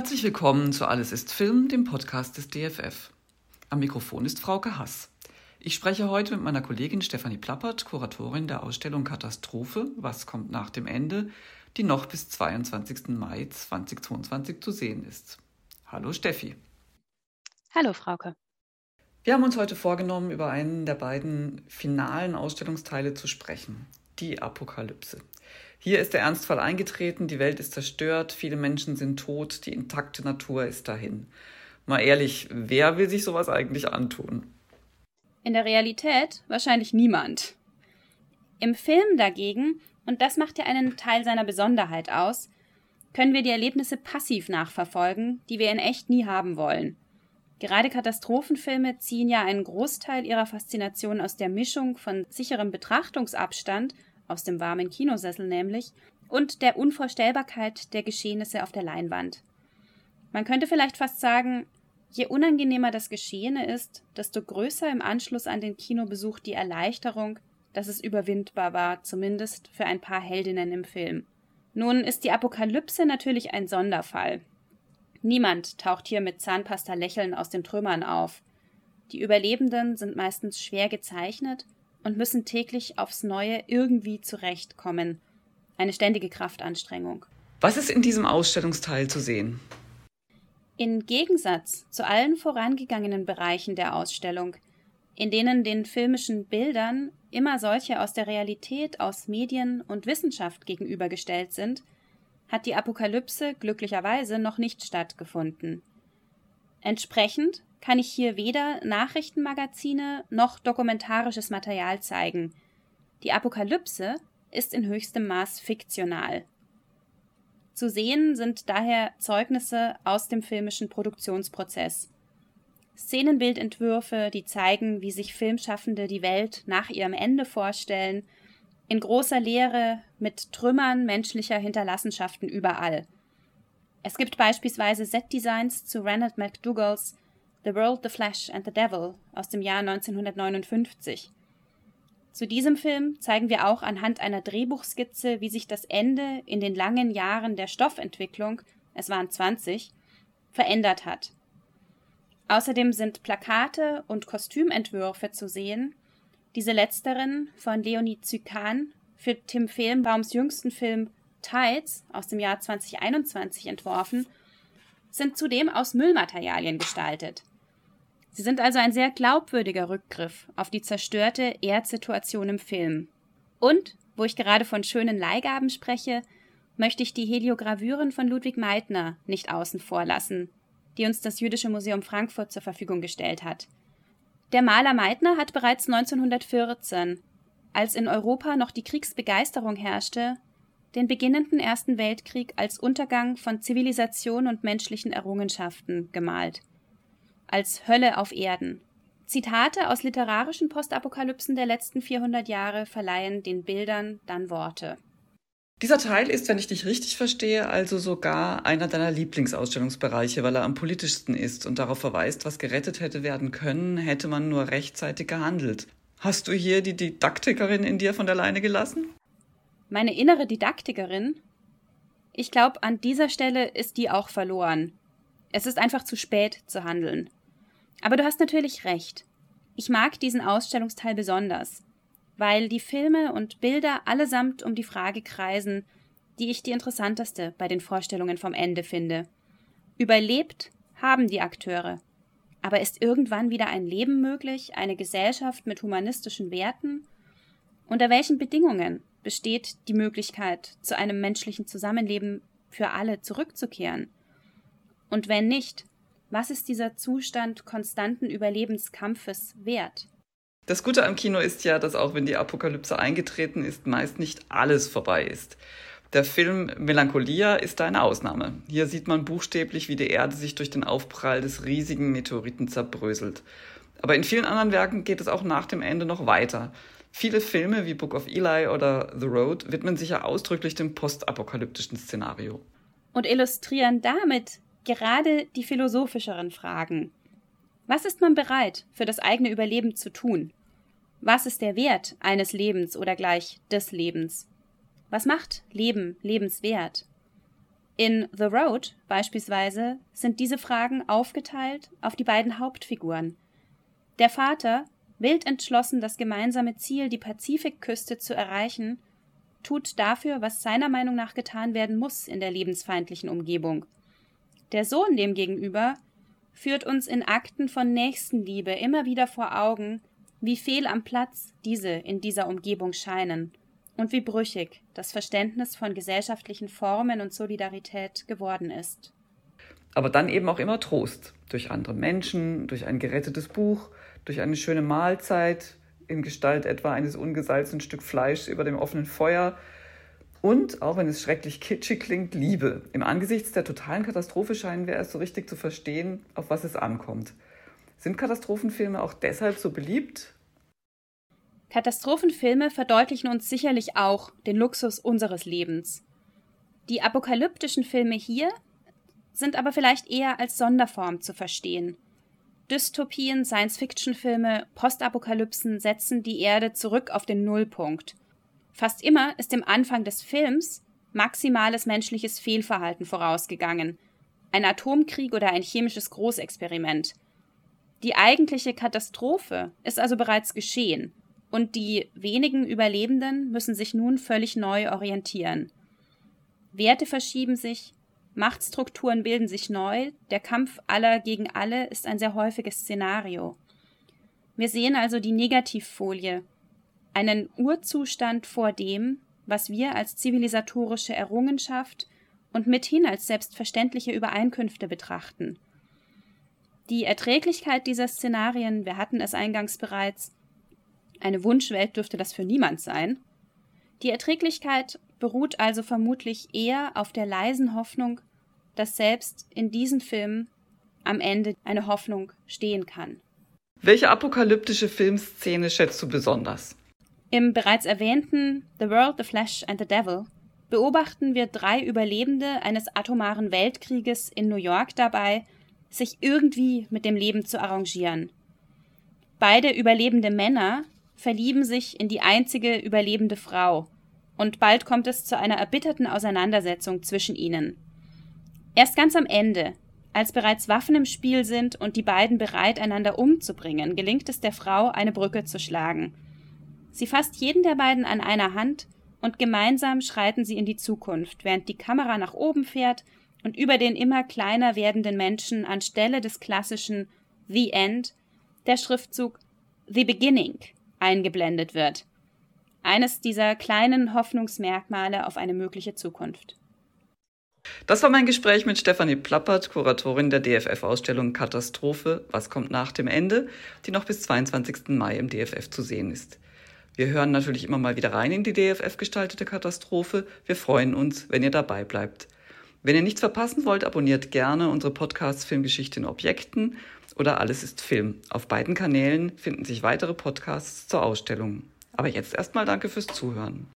Herzlich willkommen zu Alles ist Film, dem Podcast des DFF. Am Mikrofon ist Frauke Hass. Ich spreche heute mit meiner Kollegin Stefanie Plappert, Kuratorin der Ausstellung Katastrophe, was kommt nach dem Ende, die noch bis 22. Mai 2022 zu sehen ist. Hallo Steffi. Hallo Frauke. Wir haben uns heute vorgenommen, über einen der beiden finalen Ausstellungsteile zu sprechen, die Apokalypse. Hier ist der Ernstfall eingetreten, die Welt ist zerstört, viele Menschen sind tot, die intakte Natur ist dahin. Mal ehrlich, wer will sich sowas eigentlich antun? In der Realität wahrscheinlich niemand. Im Film dagegen, und das macht ja einen Teil seiner Besonderheit aus, können wir die Erlebnisse passiv nachverfolgen, die wir in echt nie haben wollen. Gerade Katastrophenfilme ziehen ja einen Großteil ihrer Faszination aus der Mischung von sicherem Betrachtungsabstand aus dem warmen Kinosessel nämlich, und der Unvorstellbarkeit der Geschehnisse auf der Leinwand. Man könnte vielleicht fast sagen, je unangenehmer das Geschehene ist, desto größer im Anschluss an den Kinobesuch die Erleichterung, dass es überwindbar war, zumindest für ein paar Heldinnen im Film. Nun ist die Apokalypse natürlich ein Sonderfall. Niemand taucht hier mit Zahnpasta lächeln aus den Trümmern auf. Die Überlebenden sind meistens schwer gezeichnet und müssen täglich aufs Neue irgendwie zurechtkommen. Eine ständige Kraftanstrengung. Was ist in diesem Ausstellungsteil zu sehen? In Gegensatz zu allen vorangegangenen Bereichen der Ausstellung, in denen den filmischen Bildern immer solche aus der Realität, aus Medien und Wissenschaft gegenübergestellt sind, hat die Apokalypse glücklicherweise noch nicht stattgefunden. Entsprechend kann ich hier weder Nachrichtenmagazine noch dokumentarisches Material zeigen. Die Apokalypse ist in höchstem Maß fiktional. Zu sehen sind daher Zeugnisse aus dem filmischen Produktionsprozess. Szenenbildentwürfe, die zeigen, wie sich Filmschaffende die Welt nach ihrem Ende vorstellen, in großer Leere mit Trümmern menschlicher Hinterlassenschaften überall. Es gibt beispielsweise Setdesigns zu Renard McDougals The World, The Flash and the Devil aus dem Jahr 1959. Zu diesem Film zeigen wir auch anhand einer Drehbuchskizze, wie sich das Ende in den langen Jahren der Stoffentwicklung, es waren 20, verändert hat. Außerdem sind Plakate und Kostümentwürfe zu sehen, diese letzteren von Leonie Zykan für Tim Fehlenbaums jüngsten Film Tides aus dem Jahr 2021 entworfen, sind zudem aus Müllmaterialien gestaltet. Sie sind also ein sehr glaubwürdiger Rückgriff auf die zerstörte Erdsituation im Film. Und, wo ich gerade von schönen Leihgaben spreche, möchte ich die Heliogravüren von Ludwig Meitner nicht außen vor lassen, die uns das Jüdische Museum Frankfurt zur Verfügung gestellt hat. Der Maler Meitner hat bereits 1914, als in Europa noch die Kriegsbegeisterung herrschte, den beginnenden Ersten Weltkrieg als Untergang von Zivilisation und menschlichen Errungenschaften gemalt als Hölle auf Erden. Zitate aus literarischen Postapokalypsen der letzten 400 Jahre verleihen den Bildern dann Worte. Dieser Teil ist, wenn ich dich richtig verstehe, also sogar einer deiner Lieblingsausstellungsbereiche, weil er am politischsten ist und darauf verweist, was gerettet hätte werden können, hätte man nur rechtzeitig gehandelt. Hast du hier die Didaktikerin in dir von der Leine gelassen? Meine innere Didaktikerin? Ich glaube, an dieser Stelle ist die auch verloren. Es ist einfach zu spät zu handeln. Aber du hast natürlich recht. Ich mag diesen Ausstellungsteil besonders, weil die Filme und Bilder allesamt um die Frage kreisen, die ich die interessanteste bei den Vorstellungen vom Ende finde. Überlebt haben die Akteure. Aber ist irgendwann wieder ein Leben möglich, eine Gesellschaft mit humanistischen Werten? Unter welchen Bedingungen besteht die Möglichkeit, zu einem menschlichen Zusammenleben für alle zurückzukehren? Und wenn nicht, was ist dieser Zustand konstanten Überlebenskampfes wert? Das Gute am Kino ist ja, dass auch wenn die Apokalypse eingetreten ist, meist nicht alles vorbei ist. Der Film Melancholia ist eine Ausnahme. Hier sieht man buchstäblich, wie die Erde sich durch den Aufprall des riesigen Meteoriten zerbröselt. Aber in vielen anderen Werken geht es auch nach dem Ende noch weiter. Viele Filme wie Book of Eli oder The Road widmen sich ja ausdrücklich dem postapokalyptischen Szenario. Und illustrieren damit gerade die philosophischeren Fragen. Was ist man bereit, für das eigene Überleben zu tun? Was ist der Wert eines Lebens oder gleich des Lebens? Was macht Leben lebenswert? In The Road beispielsweise sind diese Fragen aufgeteilt auf die beiden Hauptfiguren. Der Vater, wild entschlossen, das gemeinsame Ziel, die Pazifikküste zu erreichen, tut dafür, was seiner Meinung nach getan werden muss in der lebensfeindlichen Umgebung. Der Sohn demgegenüber führt uns in Akten von Nächstenliebe immer wieder vor Augen, wie fehl am Platz diese in dieser Umgebung scheinen und wie brüchig das Verständnis von gesellschaftlichen Formen und Solidarität geworden ist. Aber dann eben auch immer Trost durch andere Menschen, durch ein gerettetes Buch, durch eine schöne Mahlzeit in Gestalt etwa eines ungesalzenen Stück Fleisch über dem offenen Feuer. Und, auch wenn es schrecklich kitschig klingt, Liebe. Im Angesichts der totalen Katastrophe scheinen wir erst so richtig zu verstehen, auf was es ankommt. Sind Katastrophenfilme auch deshalb so beliebt? Katastrophenfilme verdeutlichen uns sicherlich auch den Luxus unseres Lebens. Die apokalyptischen Filme hier sind aber vielleicht eher als Sonderform zu verstehen. Dystopien, Science-Fiction-Filme, Postapokalypsen setzen die Erde zurück auf den Nullpunkt. Fast immer ist dem Anfang des Films maximales menschliches Fehlverhalten vorausgegangen, ein Atomkrieg oder ein chemisches Großexperiment. Die eigentliche Katastrophe ist also bereits geschehen und die wenigen Überlebenden müssen sich nun völlig neu orientieren. Werte verschieben sich, Machtstrukturen bilden sich neu, der Kampf aller gegen alle ist ein sehr häufiges Szenario. Wir sehen also die Negativfolie, einen Urzustand vor dem, was wir als zivilisatorische Errungenschaft und mithin als selbstverständliche Übereinkünfte betrachten. Die Erträglichkeit dieser Szenarien, wir hatten es eingangs bereits, eine Wunschwelt dürfte das für niemand sein. Die Erträglichkeit beruht also vermutlich eher auf der leisen Hoffnung, dass selbst in diesen Filmen am Ende eine Hoffnung stehen kann. Welche apokalyptische Filmszene schätzt du besonders? Im bereits erwähnten The World, the Flesh and the Devil beobachten wir drei Überlebende eines atomaren Weltkrieges in New York dabei, sich irgendwie mit dem Leben zu arrangieren. Beide überlebende Männer verlieben sich in die einzige überlebende Frau, und bald kommt es zu einer erbitterten Auseinandersetzung zwischen ihnen. Erst ganz am Ende, als bereits Waffen im Spiel sind und die beiden bereit, einander umzubringen, gelingt es der Frau, eine Brücke zu schlagen. Sie fasst jeden der beiden an einer Hand und gemeinsam schreiten sie in die Zukunft, während die Kamera nach oben fährt und über den immer kleiner werdenden Menschen anstelle des klassischen The End der Schriftzug The Beginning eingeblendet wird. Eines dieser kleinen Hoffnungsmerkmale auf eine mögliche Zukunft. Das war mein Gespräch mit Stefanie Plappert, Kuratorin der DFF-Ausstellung Katastrophe, was kommt nach dem Ende, die noch bis 22. Mai im DFF zu sehen ist. Wir hören natürlich immer mal wieder rein in die DFF gestaltete Katastrophe. Wir freuen uns, wenn ihr dabei bleibt. Wenn ihr nichts verpassen wollt, abonniert gerne unsere Podcasts Filmgeschichte in Objekten oder Alles ist Film. Auf beiden Kanälen finden sich weitere Podcasts zur Ausstellung. Aber jetzt erstmal danke fürs Zuhören.